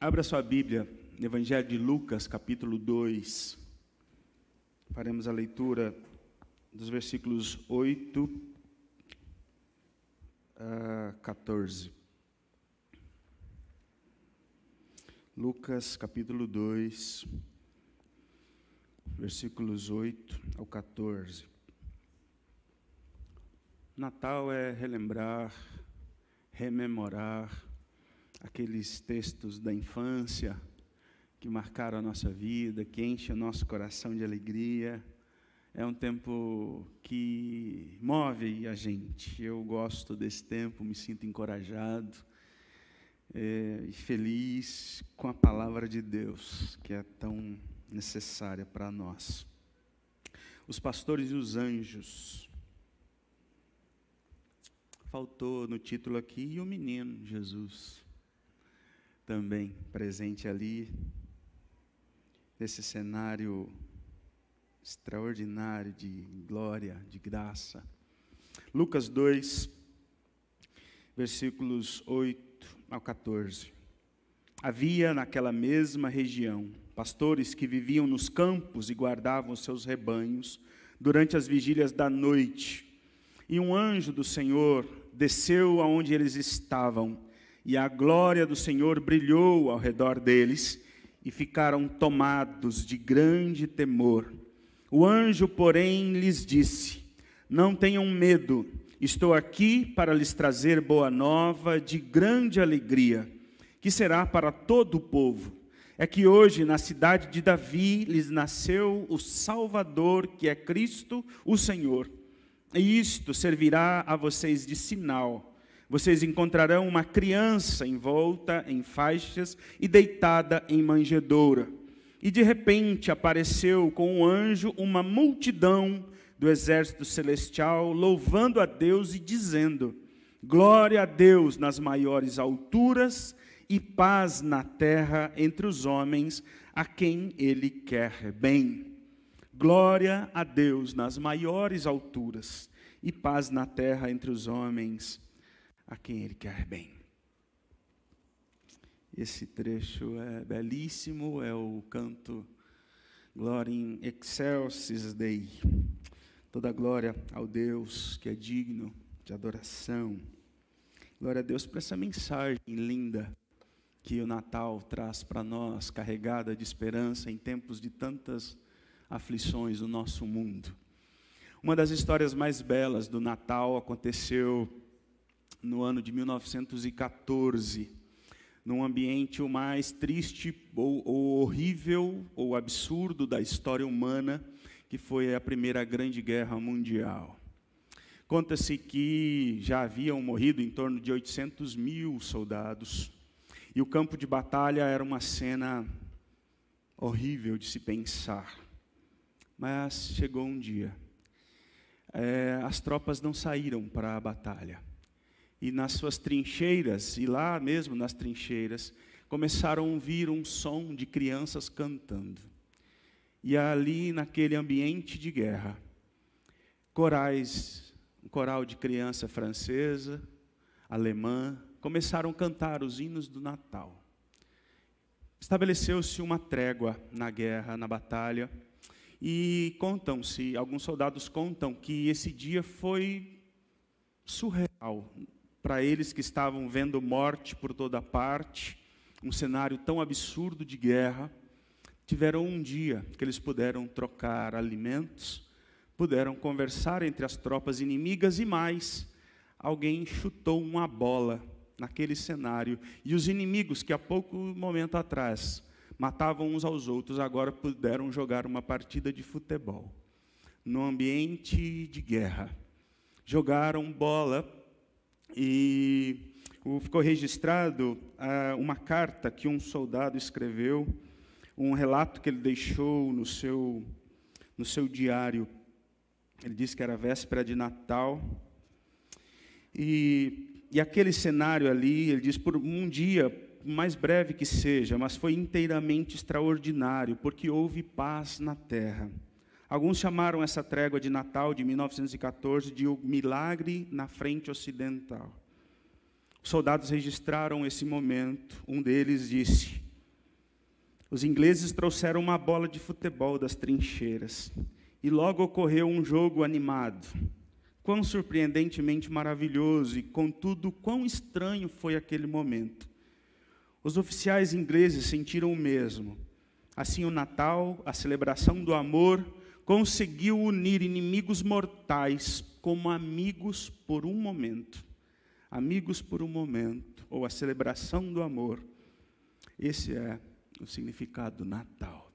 Abra sua Bíblia, no Evangelho de Lucas, capítulo 2. Faremos a leitura dos versículos 8 a 14. Lucas, capítulo 2, versículos 8 ao 14. Natal é relembrar, rememorar, aqueles textos da infância que marcaram a nossa vida, que enchem o nosso coração de alegria. É um tempo que move a gente. Eu gosto desse tempo, me sinto encorajado é, e feliz com a palavra de Deus, que é tão necessária para nós. Os pastores e os anjos. Faltou no título aqui, e o menino, Jesus também presente ali, nesse cenário extraordinário de glória, de graça. Lucas 2, versículos 8 ao 14. Havia naquela mesma região pastores que viviam nos campos e guardavam seus rebanhos durante as vigílias da noite. E um anjo do Senhor desceu aonde eles estavam e a glória do Senhor brilhou ao redor deles, e ficaram tomados de grande temor. O anjo, porém, lhes disse: Não tenham medo, estou aqui para lhes trazer boa nova de grande alegria, que será para todo o povo. É que hoje, na cidade de Davi, lhes nasceu o Salvador, que é Cristo, o Senhor. E isto servirá a vocês de sinal vocês encontrarão uma criança envolta em faixas e deitada em manjedoura. E de repente apareceu com um anjo uma multidão do exército celestial, louvando a Deus e dizendo: Glória a Deus nas maiores alturas e paz na terra entre os homens a quem Ele quer bem. Glória a Deus nas maiores alturas e paz na terra entre os homens a quem Ele quer bem. Esse trecho é belíssimo, é o canto Glória in excelsis Dei. Toda glória ao Deus que é digno de adoração. Glória a Deus por essa mensagem linda que o Natal traz para nós, carregada de esperança em tempos de tantas aflições no nosso mundo. Uma das histórias mais belas do Natal aconteceu no ano de 1914, num ambiente o mais triste ou, ou horrível ou absurdo da história humana, que foi a Primeira Grande Guerra Mundial. Conta-se que já haviam morrido em torno de 800 mil soldados, e o campo de batalha era uma cena horrível de se pensar. Mas chegou um dia. É, as tropas não saíram para a batalha e nas suas trincheiras, e lá mesmo nas trincheiras, começaram a ouvir um som de crianças cantando. E ali, naquele ambiente de guerra, corais, um coral de criança francesa, alemã, começaram a cantar os hinos do Natal. Estabeleceu-se uma trégua na guerra, na batalha, e contam-se, alguns soldados contam que esse dia foi surreal, para eles que estavam vendo morte por toda parte, um cenário tão absurdo de guerra, tiveram um dia que eles puderam trocar alimentos, puderam conversar entre as tropas inimigas e mais, alguém chutou uma bola naquele cenário e os inimigos que há pouco momento atrás matavam uns aos outros, agora puderam jogar uma partida de futebol no ambiente de guerra. Jogaram bola e ficou registrado ah, uma carta que um soldado escreveu, um relato que ele deixou no seu, no seu diário. Ele disse que era véspera de Natal. E, e aquele cenário ali, ele diz, por um dia, mais breve que seja, mas foi inteiramente extraordinário, porque houve paz na terra. Alguns chamaram essa trégua de Natal de 1914 de o milagre na frente ocidental. Os soldados registraram esse momento. Um deles disse: Os ingleses trouxeram uma bola de futebol das trincheiras e logo ocorreu um jogo animado. Quão surpreendentemente maravilhoso e, contudo, quão estranho foi aquele momento. Os oficiais ingleses sentiram o mesmo. Assim, o Natal, a celebração do amor, conseguiu unir inimigos mortais como amigos por um momento. Amigos por um momento, ou a celebração do amor. Esse é o significado do Natal.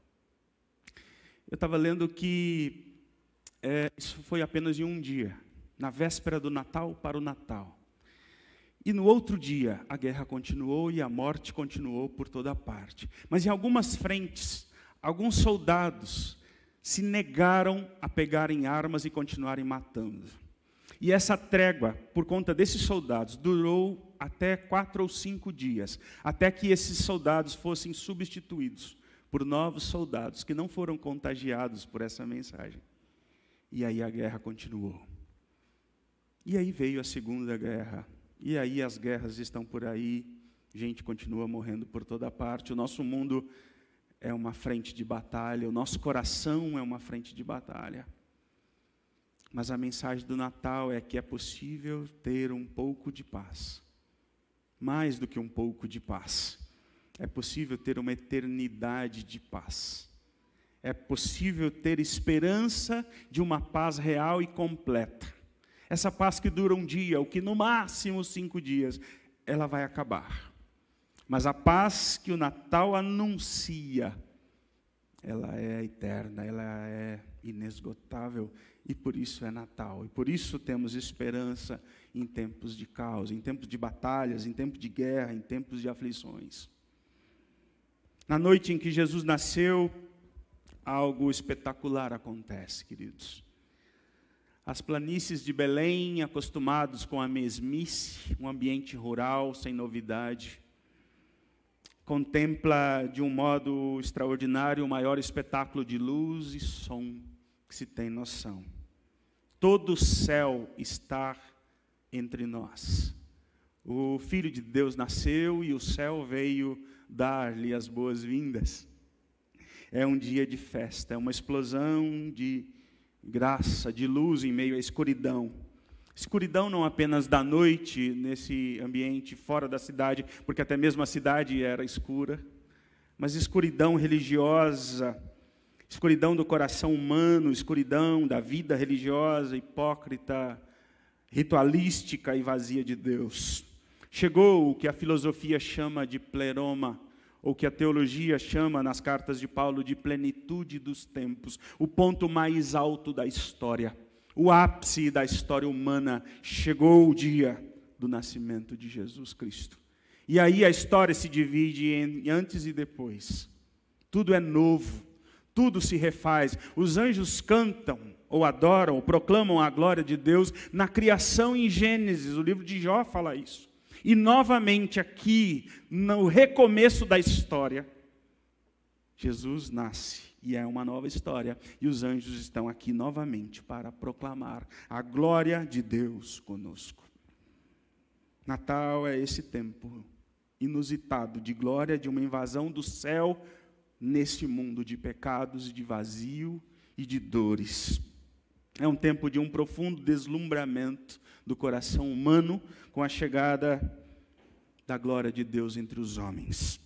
Eu estava lendo que é, isso foi apenas em um dia, na véspera do Natal para o Natal. E no outro dia, a guerra continuou e a morte continuou por toda parte. Mas em algumas frentes, alguns soldados se negaram a pegarem armas e continuarem matando. E essa trégua, por conta desses soldados, durou até quatro ou cinco dias, até que esses soldados fossem substituídos por novos soldados que não foram contagiados por essa mensagem. E aí a guerra continuou. E aí veio a Segunda Guerra. E aí as guerras estão por aí, gente continua morrendo por toda parte. O nosso mundo é uma frente de batalha, o nosso coração é uma frente de batalha. Mas a mensagem do Natal é que é possível ter um pouco de paz. Mais do que um pouco de paz. É possível ter uma eternidade de paz. É possível ter esperança de uma paz real e completa. Essa paz que dura um dia, ou que no máximo cinco dias, ela vai acabar. Mas a paz que o Natal anuncia, ela é eterna, ela é inesgotável e por isso é Natal. E por isso temos esperança em tempos de caos, em tempos de batalhas, em tempos de guerra, em tempos de aflições. Na noite em que Jesus nasceu, algo espetacular acontece, queridos. As planícies de Belém, acostumados com a mesmice, um ambiente rural, sem novidade, contempla de um modo extraordinário o maior espetáculo de luz e som que se tem noção. Todo o céu está entre nós. O Filho de Deus nasceu e o céu veio dar-lhe as boas-vindas. É um dia de festa, é uma explosão de graça, de luz em meio à escuridão. Escuridão não apenas da noite, nesse ambiente fora da cidade, porque até mesmo a cidade era escura, mas escuridão religiosa, escuridão do coração humano, escuridão da vida religiosa, hipócrita, ritualística e vazia de Deus. Chegou o que a filosofia chama de pleroma, ou que a teologia chama nas cartas de Paulo de plenitude dos tempos, o ponto mais alto da história o ápice da história humana, chegou o dia do nascimento de Jesus Cristo. E aí a história se divide em antes e depois. Tudo é novo, tudo se refaz. Os anjos cantam, ou adoram, ou proclamam a glória de Deus na criação em Gênesis, o livro de Jó fala isso. E novamente aqui, no recomeço da história, Jesus nasce e é uma nova história. E os anjos estão aqui novamente para proclamar a glória de Deus conosco. Natal é esse tempo inusitado de glória, de uma invasão do céu nesse mundo de pecados e de vazio e de dores. É um tempo de um profundo deslumbramento do coração humano com a chegada da glória de Deus entre os homens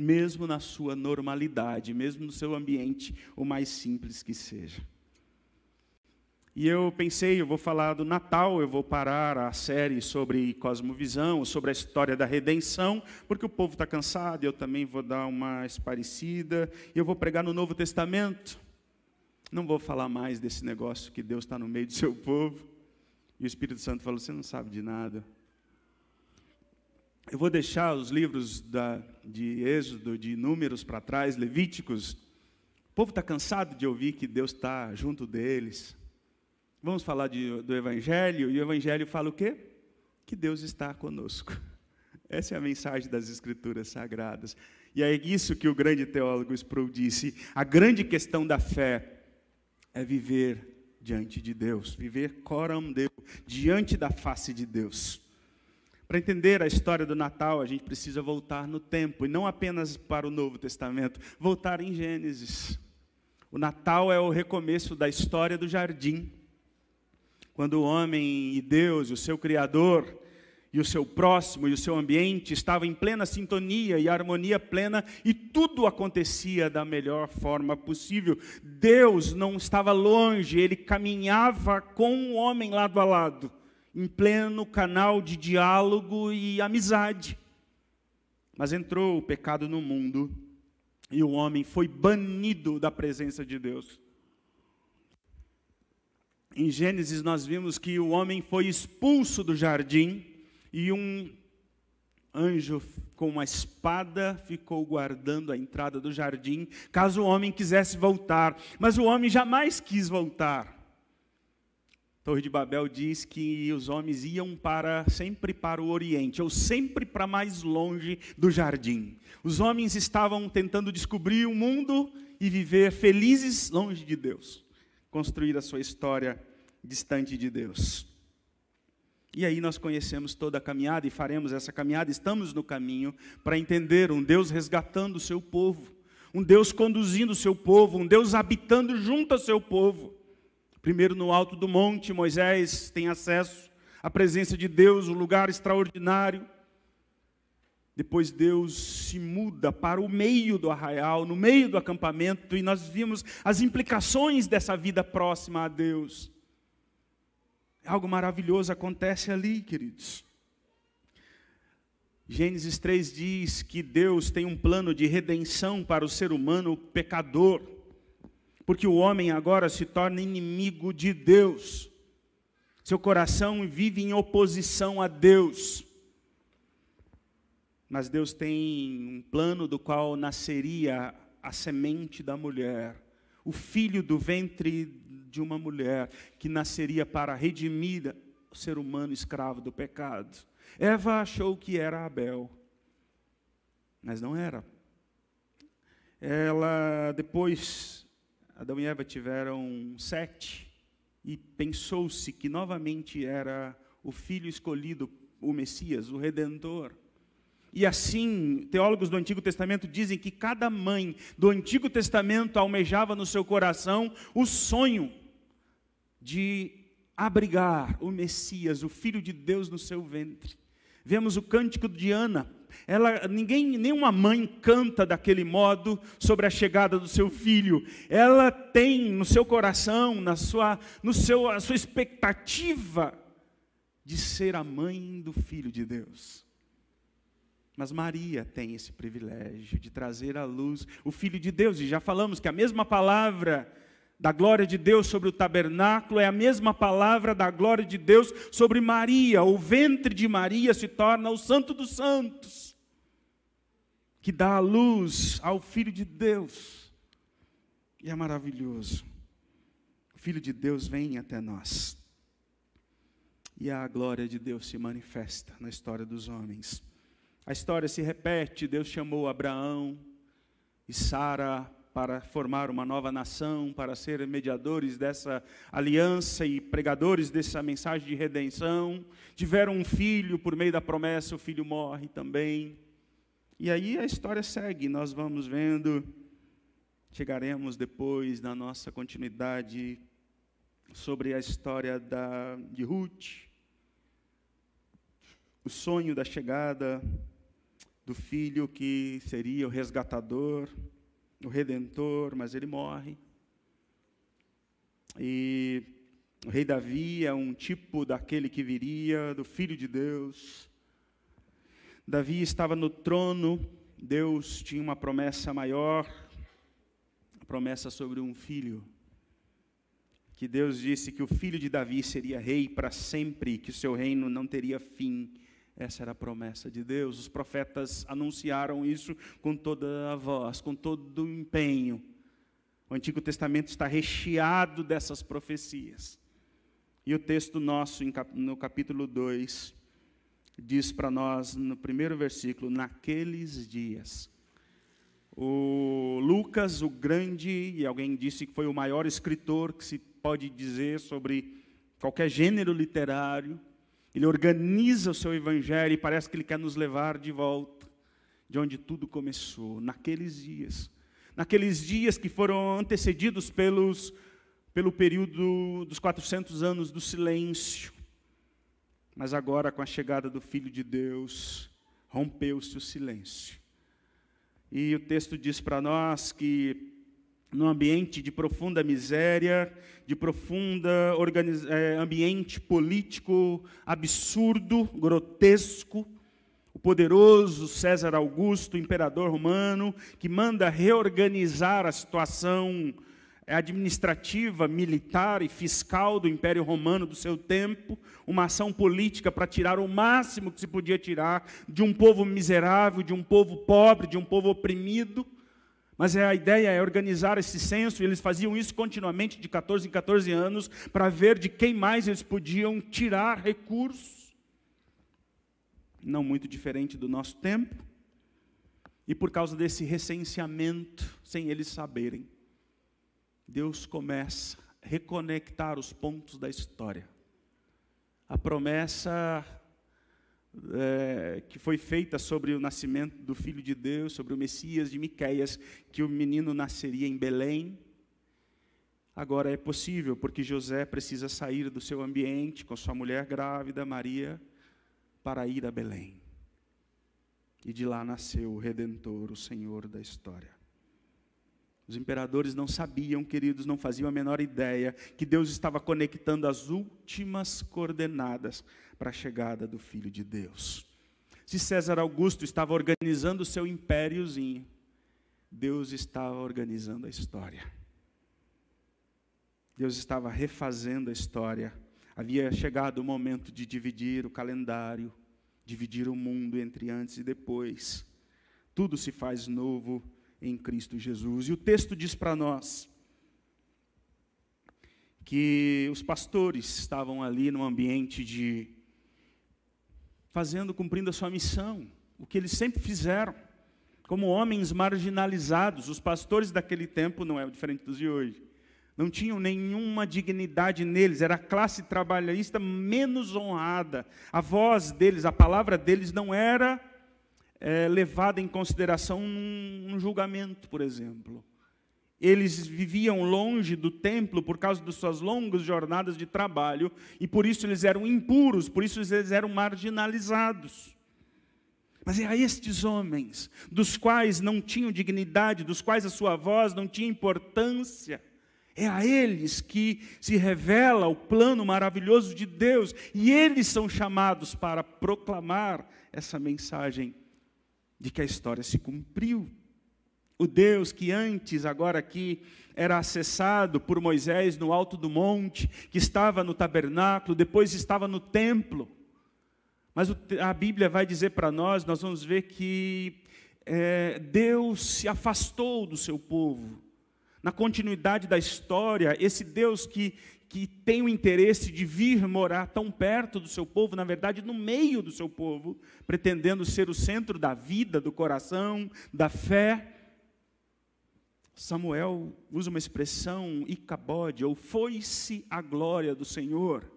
mesmo na sua normalidade, mesmo no seu ambiente, o mais simples que seja. E eu pensei, eu vou falar do Natal, eu vou parar a série sobre cosmovisão, sobre a história da redenção, porque o povo está cansado, eu também vou dar uma esparecida, e eu vou pregar no Novo Testamento. Não vou falar mais desse negócio que Deus está no meio do seu povo. E o Espírito Santo falou: Você não sabe de nada. Eu vou deixar os livros da, de Êxodo, de Números para trás, Levíticos. O povo está cansado de ouvir que Deus está junto deles. Vamos falar de, do Evangelho, e o Evangelho fala o quê? Que Deus está conosco. Essa é a mensagem das Escrituras Sagradas. E é isso que o grande teólogo Sproul disse. A grande questão da fé é viver diante de Deus, viver coram Deus, diante da face de Deus. Para entender a história do Natal, a gente precisa voltar no tempo, e não apenas para o Novo Testamento, voltar em Gênesis. O Natal é o recomeço da história do jardim. Quando o homem e Deus, o seu Criador, e o seu próximo e o seu ambiente estavam em plena sintonia e harmonia plena e tudo acontecia da melhor forma possível. Deus não estava longe, ele caminhava com o homem lado a lado, em pleno canal de diálogo e amizade. Mas entrou o pecado no mundo e o homem foi banido da presença de Deus. Em Gênesis nós vimos que o homem foi expulso do jardim e um anjo com uma espada ficou guardando a entrada do jardim, caso o homem quisesse voltar. Mas o homem jamais quis voltar. Torre de Babel diz que os homens iam para sempre para o oriente, ou sempre para mais longe do jardim. Os homens estavam tentando descobrir o mundo e viver felizes longe de Deus, construir a sua história distante de Deus. E aí nós conhecemos toda a caminhada e faremos essa caminhada, estamos no caminho para entender um Deus resgatando o seu povo, um Deus conduzindo o seu povo, um Deus habitando junto ao seu povo. Primeiro no alto do monte, Moisés tem acesso à presença de Deus, um lugar extraordinário. Depois Deus se muda para o meio do arraial, no meio do acampamento, e nós vimos as implicações dessa vida próxima a Deus. Algo maravilhoso acontece ali, queridos. Gênesis 3 diz que Deus tem um plano de redenção para o ser humano pecador, porque o homem agora se torna inimigo de Deus. Seu coração vive em oposição a Deus. Mas Deus tem um plano do qual nasceria a semente da mulher, o filho do ventre de uma mulher que nasceria para redimir o ser humano escravo do pecado. Eva achou que era Abel, mas não era. Ela, depois, Adão e Eva tiveram sete, e pensou-se que novamente era o filho escolhido, o Messias, o Redentor. E assim, teólogos do Antigo Testamento dizem que cada mãe do Antigo Testamento almejava no seu coração o sonho de abrigar o Messias, o Filho de Deus no seu ventre. Vemos o cântico de Ana. Ela, ninguém, nenhuma mãe canta daquele modo sobre a chegada do seu filho. Ela tem no seu coração, na sua, no seu, a sua expectativa de ser a mãe do filho de Deus. Mas Maria tem esse privilégio de trazer à luz o filho de Deus, e já falamos que a mesma palavra da glória de Deus sobre o tabernáculo é a mesma palavra da glória de Deus sobre Maria. O ventre de Maria se torna o Santo dos Santos, que dá a luz ao Filho de Deus. E é maravilhoso. O Filho de Deus vem até nós. E a glória de Deus se manifesta na história dos homens. A história se repete: Deus chamou Abraão e Sara para formar uma nova nação, para ser mediadores dessa aliança e pregadores dessa mensagem de redenção. Tiveram um filho, por meio da promessa, o filho morre também. E aí a história segue, nós vamos vendo, chegaremos depois na nossa continuidade sobre a história da, de Ruth, o sonho da chegada do filho que seria o resgatador o redentor, mas ele morre. E o rei Davi é um tipo daquele que viria, do filho de Deus. Davi estava no trono, Deus tinha uma promessa maior, a promessa sobre um filho. Que Deus disse que o filho de Davi seria rei para sempre, que o seu reino não teria fim. Essa era a promessa de Deus. Os profetas anunciaram isso com toda a voz, com todo o empenho. O Antigo Testamento está recheado dessas profecias. E o texto nosso, no capítulo 2, diz para nós, no primeiro versículo, naqueles dias. O Lucas, o grande, e alguém disse que foi o maior escritor que se pode dizer sobre qualquer gênero literário, Ele organiza o seu evangelho e parece que ele quer nos levar de volta de onde tudo começou, naqueles dias. Naqueles dias que foram antecedidos pelos, pelo período dos 400 anos do silêncio. Mas agora, com a chegada do Filho de Deus, rompeu-se o silêncio. E o texto diz para nós que num ambiente de profunda miséria, de profunda é, ambiente político absurdo, grotesco, o poderoso César Augusto, imperador romano, que manda reorganizar a situação administrativa, militar e fiscal do Império Romano do seu tempo, uma ação política para tirar o máximo que se podia tirar de um povo miserável, de um povo pobre, de um povo oprimido. Mas é, a ideia é organizar esse censo, e eles faziam isso continuamente, de 14 em 14 anos, para ver de quem mais eles podiam tirar recursos. Não muito diferente do nosso tempo. E por causa desse recenseamento, sem eles saberem, Deus começa a reconectar os pontos da história. A promessa é, que foi feita sobre o nascimento do Filho de Deus, sobre o Messias de Miqueias, que o menino nasceria em Belém. Agora é possível, porque José precisa sair do seu ambiente com sua mulher grávida, Maria, para ir a Belém. E de lá nasceu o Redentor, o Senhor da história. Os imperadores não sabiam, queridos, não faziam a menor ideia que Deus estava conectando as últimas coordenadas para a chegada do Filho de Deus. Se César Augusto estava organizando o seu impériozinho, Deus estava organizando a história. Deus estava refazendo a história. Havia chegado o momento de dividir o calendário, dividir o mundo entre antes e depois. Tudo se faz novo em Cristo Jesus. E o texto diz para nós que os pastores estavam ali num ambiente de fazendo, cumprindo a sua missão, o que eles sempre fizeram, como homens marginalizados. Os pastores daquele tempo não é diferente dos de hoje. Não tinham nenhuma dignidade neles, era a classe trabalhista menos honrada. A voz deles, a palavra deles não era é, levada em consideração num, julgamento, por exemplo. Eles viviam longe do templo por causa de suas longas jornadas de trabalho e por isso eles eram impuros, por isso eles eram marginalizados. Mas é a estes homens, dos quais não tinham dignidade, dos quais a sua voz não tinha importância, é a eles que se revela o plano maravilhoso de Deus, e eles são chamados para proclamar essa mensagem de que a história se cumpriu. O Deus que antes, agora aqui, era acessado por Moisés no alto do monte, que estava no tabernáculo, depois estava no templo. Mas a Bíblia vai dizer para nós, nós vamos ver que é, Deus se afastou do seu povo. Na continuidade da história, esse Deus que, que tem o interesse de vir morar tão perto do seu povo, na verdade, no meio do seu povo, pretendendo ser o centro da vida, do coração, da fé. Samuel usa uma expressão, icabode, ou foi-se a glória do Senhor.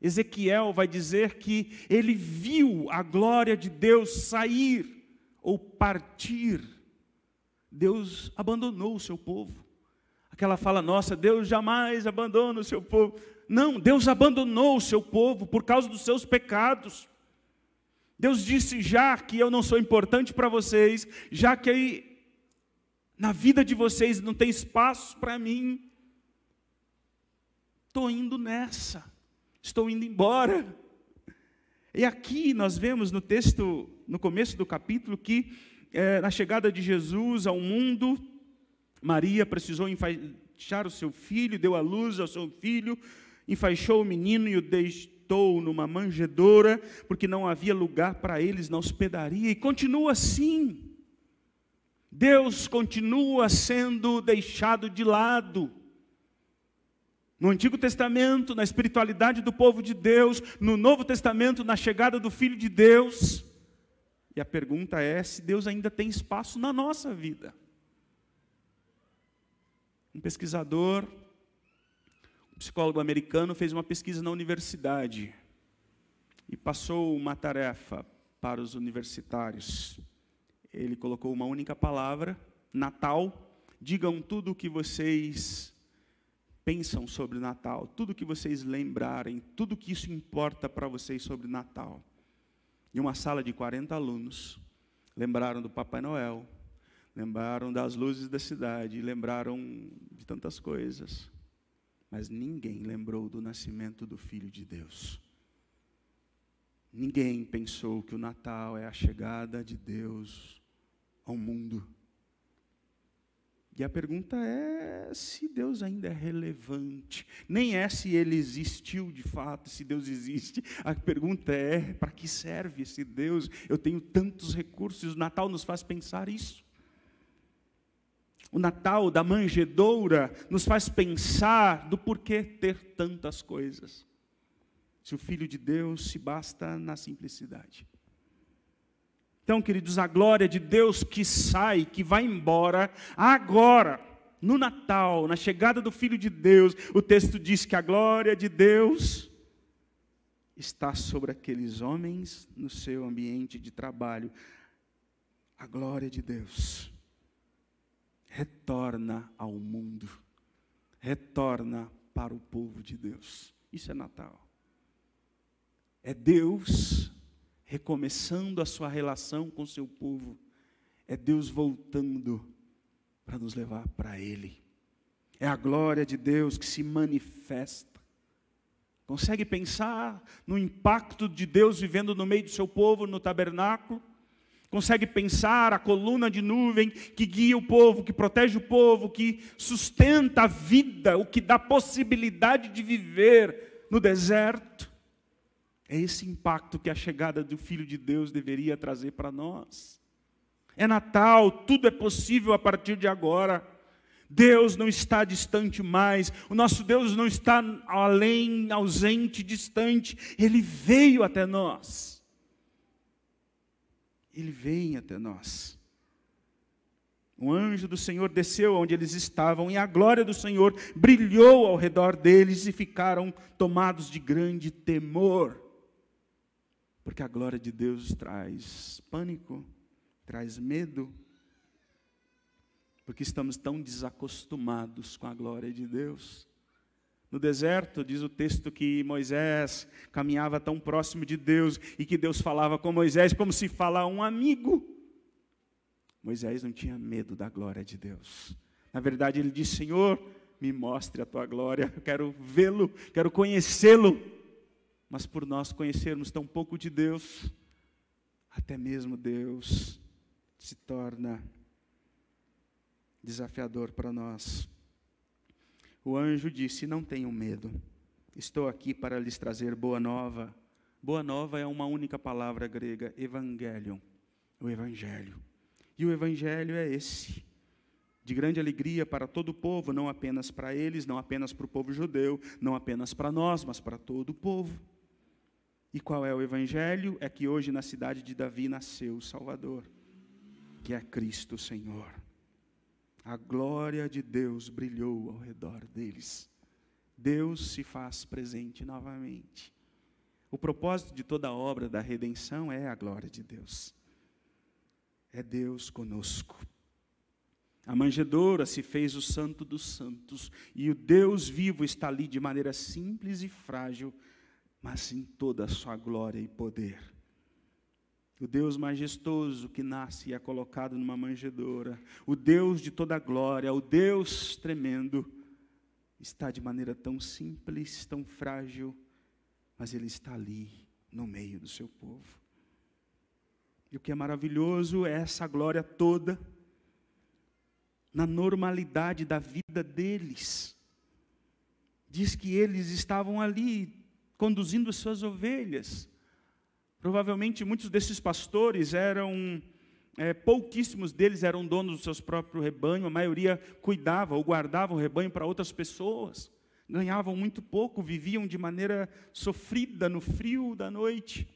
Ezequiel vai dizer que ele viu a glória de Deus sair ou partir. Deus abandonou o seu povo aquela fala nossa, Deus jamais abandona o seu povo. Não, Deus abandonou o seu povo por causa dos seus pecados. Deus disse: já que eu não sou importante para vocês, já que aí, na vida de vocês não tem espaço para mim, estou indo nessa, estou indo embora. E aqui nós vemos no texto, no começo do capítulo, que é, na chegada de Jesus ao mundo, Maria precisou enfaixar o seu filho, deu à luz ao seu filho, enfaixou o menino e o deitou numa manjedoura, porque não havia lugar para eles na hospedaria, e continua assim. Deus continua sendo deixado de lado. No Antigo Testamento, na espiritualidade do povo de Deus, no Novo Testamento, na chegada do Filho de Deus. E a pergunta é se Deus ainda tem espaço na nossa vida. Um pesquisador, um psicólogo americano, fez uma pesquisa na universidade. e passou uma tarefa para os universitários. Ele colocou uma única palavra, Natal. Digam tudo o que vocês pensam sobre Natal, tudo o que vocês lembrarem, tudo que isso importa para vocês sobre Natal. E uma sala de 40 alunos lembraram do Papai Noel, lembraram das luzes da cidade, lembraram de tantas coisas. Mas ninguém lembrou do nascimento do Filho de Deus. Ninguém pensou que o Natal é a chegada de Deus ao mundo. E a pergunta é se Deus ainda é relevante. Nem é se ele existiu de fato, se Deus existe. A pergunta é para que serve esse Deus? Eu tenho tantos recursos. O Natal nos faz pensar isso. O Natal da manjedoura nos faz pensar do porquê ter tantas coisas. Se o Filho de Deus se basta na simplicidade. Então, queridos, a glória de Deus que sai, que vai embora, agora, no Natal, na chegada do Filho de Deus, o texto diz que a glória de Deus está sobre aqueles homens no seu ambiente de trabalho. A glória de Deus retorna ao mundo, retorna para o povo de Deus. Isso é Natal. É Deus recomeçando a sua relação com o seu povo. É Deus voltando para nos levar para Ele. É a glória de Deus que se manifesta. Consegue pensar no impacto de Deus vivendo no meio do seu povo, no tabernáculo? Consegue pensar a coluna de nuvem que guia o povo, que protege o povo, que sustenta a vida, o que dá possibilidade de viver no deserto? É esse impacto que a chegada do Filho de Deus deveria trazer para nós. É Natal, tudo é possível a partir de agora. Deus não está distante mais, o nosso Deus não está além, ausente, distante, Ele veio até nós. Ele vem até nós. O anjo do Senhor desceu onde eles estavam, e a glória do Senhor brilhou ao redor deles e ficaram tomados de grande temor. Porque a glória de Deus traz pânico, traz medo. Porque estamos tão desacostumados com a glória de Deus. No deserto, diz o texto que Moisés caminhava tão próximo de Deus e que Deus falava com Moisés como se fala a um amigo. Moisés não tinha medo da glória de Deus. Na verdade, ele disse: Senhor, me mostre a tua glória, eu quero vê-lo, quero conhecê-lo. Mas por nós conhecermos tão pouco de Deus, até mesmo Deus se torna desafiador para nós. O anjo disse: Não tenham medo, estou aqui para lhes trazer boa nova. Boa nova é uma única palavra grega, evangelion, o evangelho. E o evangelho é esse, de grande alegria para todo o povo, não apenas para eles, não apenas para o povo judeu, não apenas para nós, mas para todo o povo. E qual é o evangelho? É que hoje na cidade de Davi nasceu o Salvador, que é Cristo Senhor. A glória de Deus brilhou ao redor deles. Deus se faz presente novamente. O propósito de toda a obra da redenção é a glória de Deus. É Deus conosco. A manjedoura se fez o santo dos santos, e o Deus vivo está ali de maneira simples e frágil mas em toda a sua glória e poder. O Deus majestoso que nasce e é colocado numa manjedoura, o Deus de toda glória, o Deus tremendo, está de maneira tão simples, tão frágil, mas Ele está ali, no meio do seu povo. E o que é maravilhoso é essa glória toda, na normalidade da vida deles. Diz que eles estavam ali, conduzindo suas ovelhas. Provavelmente muitos desses pastores eram, é, pouquíssimos deles eram donos do seu próprio rebanho, a maioria cuidava ou guardava o rebanho para outras pessoas. Ganhavam muito pouco, viviam de maneira sofrida no frio da noite.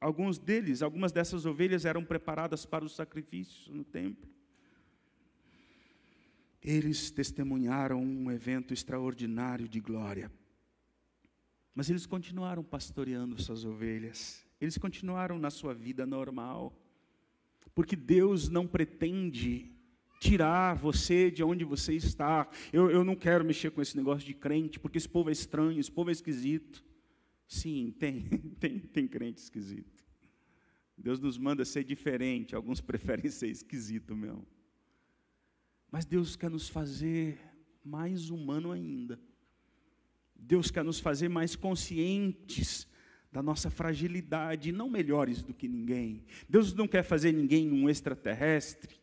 Alguns deles, algumas dessas ovelhas eram preparadas para os sacrifícios no templo. Eles testemunharam um evento extraordinário de glória Mas eles continuaram pastoreando suas ovelhas, eles continuaram na sua vida normal, porque Deus não pretende tirar você de onde você está. Eu, eu não quero mexer com esse negócio de crente, porque esse povo é estranho, esse povo é esquisito. Sim, tem, tem, tem crente esquisito. Deus nos manda ser diferente, alguns preferem ser esquisito mesmo. Mas Deus quer nos fazer mais humano ainda. Deus quer nos fazer mais conscientes da nossa fragilidade, não melhores do que ninguém. Deus não quer fazer ninguém um extraterrestre,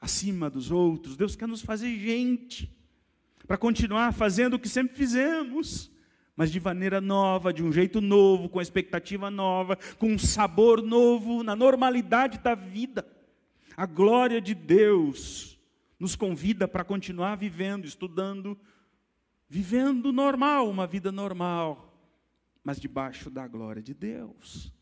acima dos outros. Deus quer nos fazer gente, para continuar fazendo o que sempre fizemos, mas de maneira nova, de um jeito novo, com expectativa nova, com um sabor novo, na normalidade da vida. A glória de Deus nos convida para continuar vivendo, estudando, vivendo normal, uma vida normal, mas debaixo da glória de Deus.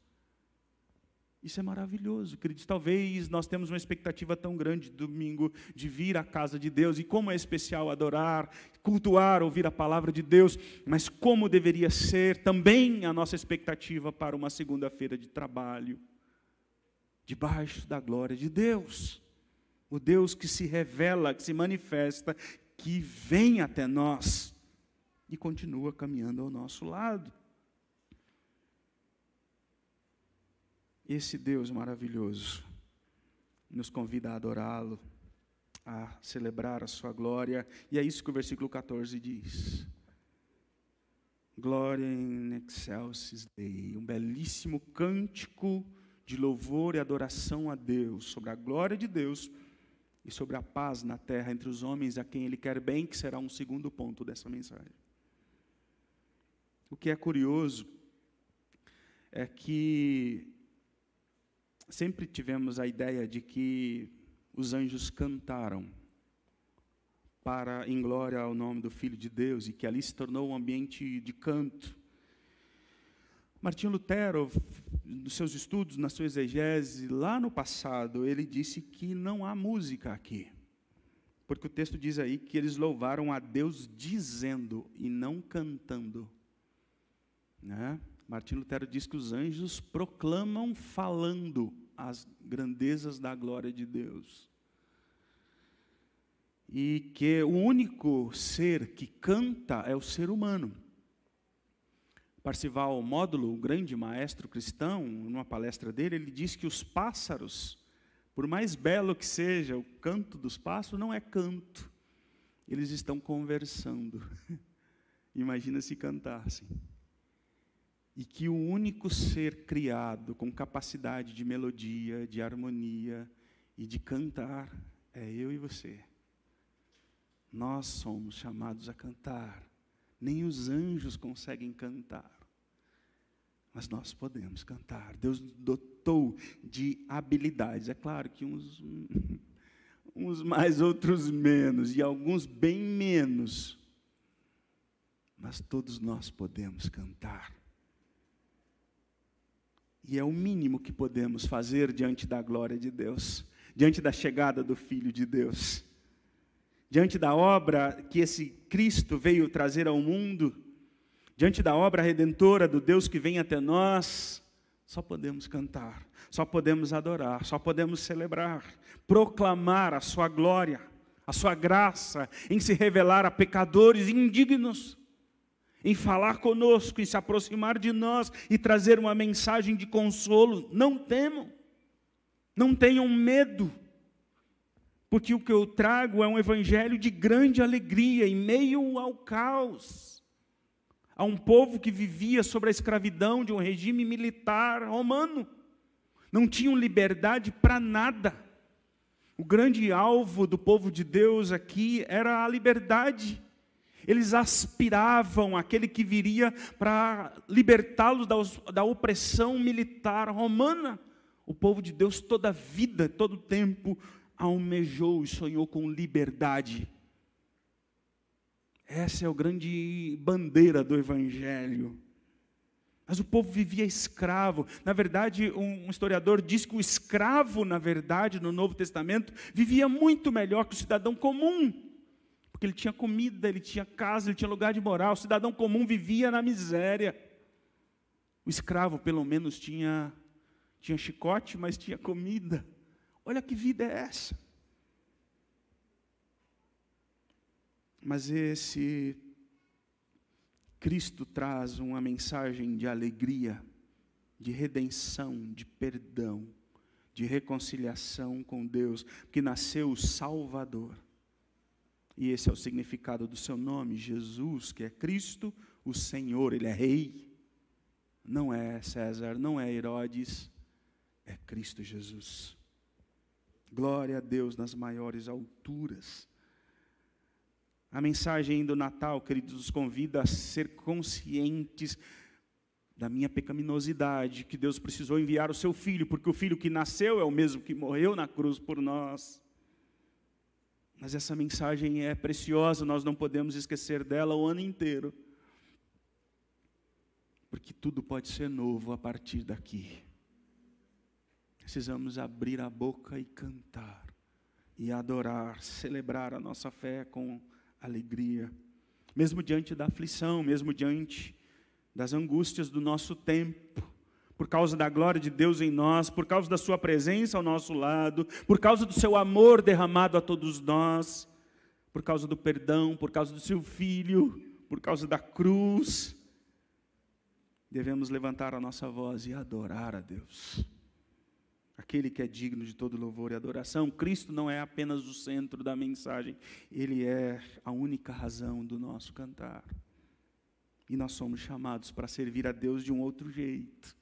Isso é maravilhoso, queridos. Talvez nós temos uma expectativa tão grande de domingo de vir à casa de Deus, e como é especial adorar, cultuar, ouvir a palavra de Deus, mas como deveria ser também a nossa expectativa para uma segunda-feira de trabalho, debaixo da glória de Deus. O Deus que se revela, que se manifesta, que vem até nós e continua caminhando ao nosso lado. Esse Deus maravilhoso nos convida a adorá-lo, a celebrar a sua glória, e é isso que o versículo 14 diz. Glória in excelsis Dei, um belíssimo cântico de louvor e adoração a Deus, sobre a glória de Deus e sobre a paz na terra entre os homens a quem Ele quer bem, que será um segundo ponto dessa mensagem. O que é curioso é que sempre tivemos a ideia de que os anjos cantaram para em glória ao nome do Filho de Deus e que ali se tornou um ambiente de canto. Martinho Lutero, nos seus estudos, na sua exegese, lá no passado, ele disse que não há música aqui. Porque o texto diz aí que eles louvaram a Deus dizendo e não cantando. Né? Martim Lutero diz que os anjos proclamam falando as grandezas da glória de Deus. E que o único ser que canta é o ser humano. Parcival Módulo, o grande maestro cristão, numa palestra dele, ele diz que os pássaros, por mais belo que seja o canto dos pássaros, não é canto. Eles estão conversando. Imagina se cantassem e que o único ser criado com capacidade de melodia, de harmonia e de cantar é eu e você. Nós somos chamados a cantar. Nem os anjos conseguem cantar. Mas nós podemos cantar. Deus dotou de habilidades. É claro que uns, uns mais, outros menos, e alguns bem menos. Mas todos nós podemos cantar. E é o mínimo que podemos fazer diante da glória de Deus, diante da chegada do Filho de Deus, diante da obra que esse Cristo veio trazer ao mundo, diante da obra redentora do Deus que vem até nós, só podemos cantar, só podemos adorar, só podemos celebrar, proclamar a Sua glória, a Sua graça, em se revelar a pecadores indignos em falar conosco, em se aproximar de nós e trazer uma mensagem de consolo. Não temam, não tenham medo, porque o que eu trago é um evangelho de grande alegria em meio ao caos. A um povo que vivia sobre a escravidão de um regime militar romano, não tinham liberdade para nada. O grande alvo do povo de Deus aqui era a liberdade. Eles aspiravam aquele que viria para libertá-los da, da opressão militar romana. O povo de Deus, toda a vida, todo o tempo, almejou e sonhou com liberdade. Essa é a grande bandeira do Evangelho. Mas o povo vivia escravo. Na verdade, um historiador diz que o escravo, na verdade, no Novo Testamento, vivia muito melhor que o cidadão comum. Porque ele tinha comida, ele tinha casa, ele tinha lugar de morar. O cidadão comum vivia na miséria. O escravo, pelo menos, tinha, tinha chicote, mas tinha comida. Olha que vida é essa. Mas esse Cristo traz uma mensagem de alegria, de redenção, de perdão, de reconciliação com Deus, que nasceu o Salvador. E esse é o significado do seu nome, Jesus, que é Cristo, o Senhor, Ele é Rei. Não é César, não é Herodes, é Cristo Jesus. Glória a Deus nas maiores alturas. A mensagem do Natal, queridos, nos convida a ser conscientes da minha pecaminosidade, que Deus precisou enviar o seu filho, porque o filho que nasceu é o mesmo que morreu na cruz por nós. Mas essa mensagem é preciosa, nós não podemos esquecer dela o ano inteiro. Porque tudo pode ser novo a partir daqui. Precisamos abrir a boca e cantar, e adorar, celebrar a nossa fé com alegria, mesmo diante da aflição, mesmo diante das angústias do nosso tempo, por causa da glória de Deus em nós, por causa da Sua presença ao nosso lado, por causa do Seu amor derramado a todos nós, por causa do perdão, por causa do Seu Filho, por causa da cruz, devemos levantar a nossa voz e adorar a Deus aquele que é digno de todo louvor e adoração. Cristo não é apenas o centro da mensagem, ele é a única razão do nosso cantar. E nós somos chamados para servir a Deus de um outro jeito.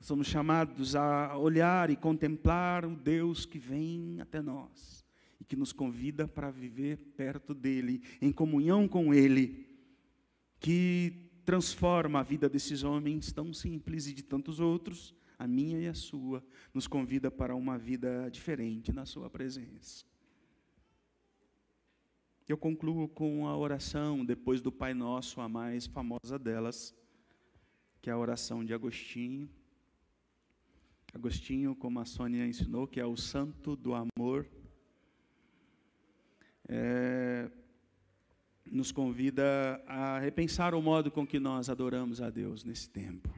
Somos chamados a olhar e contemplar o Deus que vem até nós e que nos convida para viver perto dele, em comunhão com ele, que transforma a vida desses homens tão simples e de tantos outros a minha e a sua, nos convida para uma vida diferente na Sua presença. Eu concluo com a oração, depois do Pai Nosso, a mais famosa delas, que é a oração de Agostinho. Agostinho, como a Sônia ensinou, que é o santo do amor, é, nos convida a repensar o modo com que nós adoramos a Deus nesse tempo.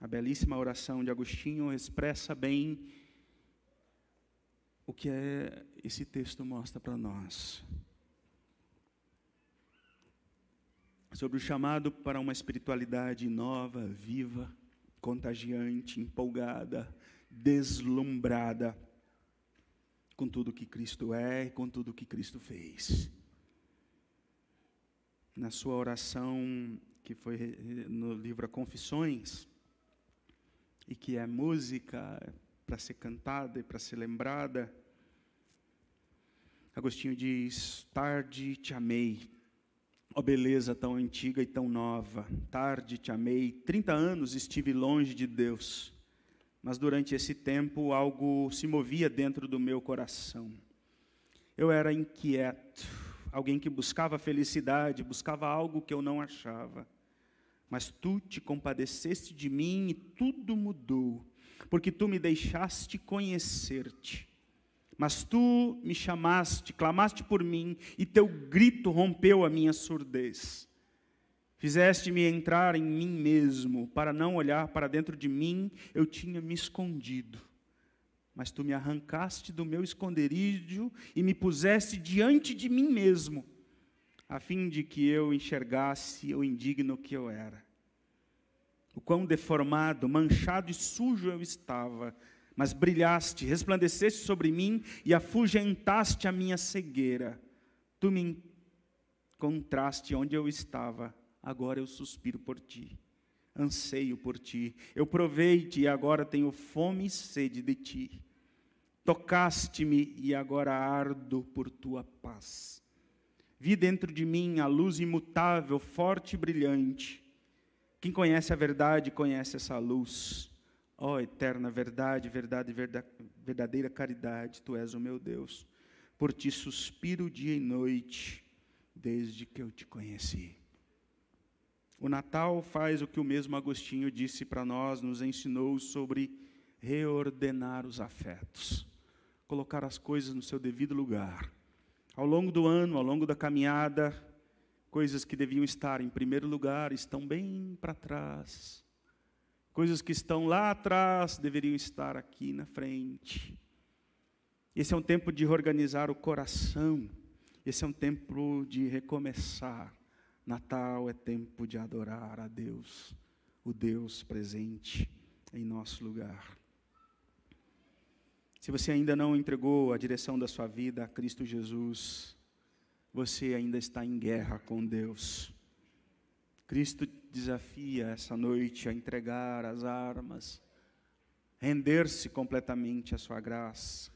A belíssima oração de Agostinho expressa bem o que é esse texto mostra para nós. Sobre o chamado para uma espiritualidade nova, viva, contagiante, empolgada, deslumbrada com tudo que Cristo é e com tudo que Cristo fez. Na sua oração, que foi no livro Confissões, e que é música para ser cantada e para ser lembrada. Agostinho diz: Tarde te amei, ó beleza tão antiga e tão nova. Tarde te amei, 30 anos estive longe de Deus, mas durante esse tempo algo se movia dentro do meu coração. Eu era inquieto, alguém que buscava felicidade, buscava algo que eu não achava. Mas tu te compadeceste de mim e tudo mudou, porque tu me deixaste conhecer-te. Mas tu me chamaste, clamaste por mim, e teu grito rompeu a minha surdez. Fizeste-me entrar em mim mesmo, para não olhar para dentro de mim, eu tinha me escondido. Mas tu me arrancaste do meu esconderijo e me puseste diante de mim mesmo a fim de que eu enxergasse o indigno que eu era. O quão deformado, manchado e sujo eu estava, mas brilhaste, resplandeceste sobre mim e afugentaste a minha cegueira. Tu me encontraste onde eu estava, agora eu suspiro por ti, anseio por ti. Eu provei-te e agora tenho fome e sede de ti. Tocaste-me e agora ardo por tua paz. Vi dentro de mim a luz imutável, forte e brilhante. Quem conhece a verdade, conhece essa luz. Ó oh, eterna verdade, verdade, verdadeira caridade, tu és o meu Deus. Por ti suspiro dia e noite, desde que eu te conheci. O Natal faz o que o mesmo Agostinho disse para nós, nos ensinou sobre reordenar os afetos, colocar as coisas no seu devido lugar Ao longo do ano, ao longo da caminhada, coisas que deviam estar em primeiro lugar estão bem para trás. Coisas que estão lá atrás deveriam estar aqui na frente. Esse é um tempo de organizar o coração. Esse é um tempo de recomeçar. Natal é tempo de adorar a Deus, o Deus presente em nosso lugar. Se você ainda não entregou a direção da sua vida a Cristo Jesus, você ainda está em guerra com Deus. Cristo desafia essa noite a entregar as armas, render-se completamente à sua graça,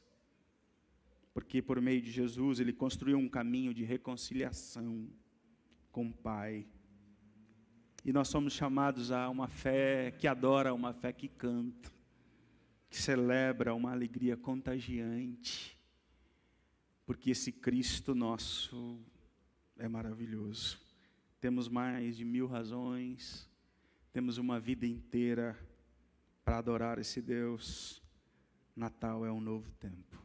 porque por meio de Jesus ele construiu um caminho de reconciliação com o Pai. E nós somos chamados a uma fé que adora, uma fé que canta, que celebra uma alegria contagiante, porque esse Cristo nosso é maravilhoso. Temos mais de mil razões, temos uma vida inteira para adorar esse Deus. Natal é um novo tempo.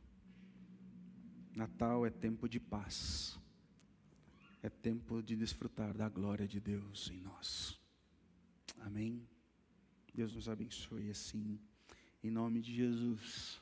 Natal é tempo de paz. É tempo de desfrutar da glória de Deus em nós. Amém. Deus nos abençoe assim, em nome de Jesus.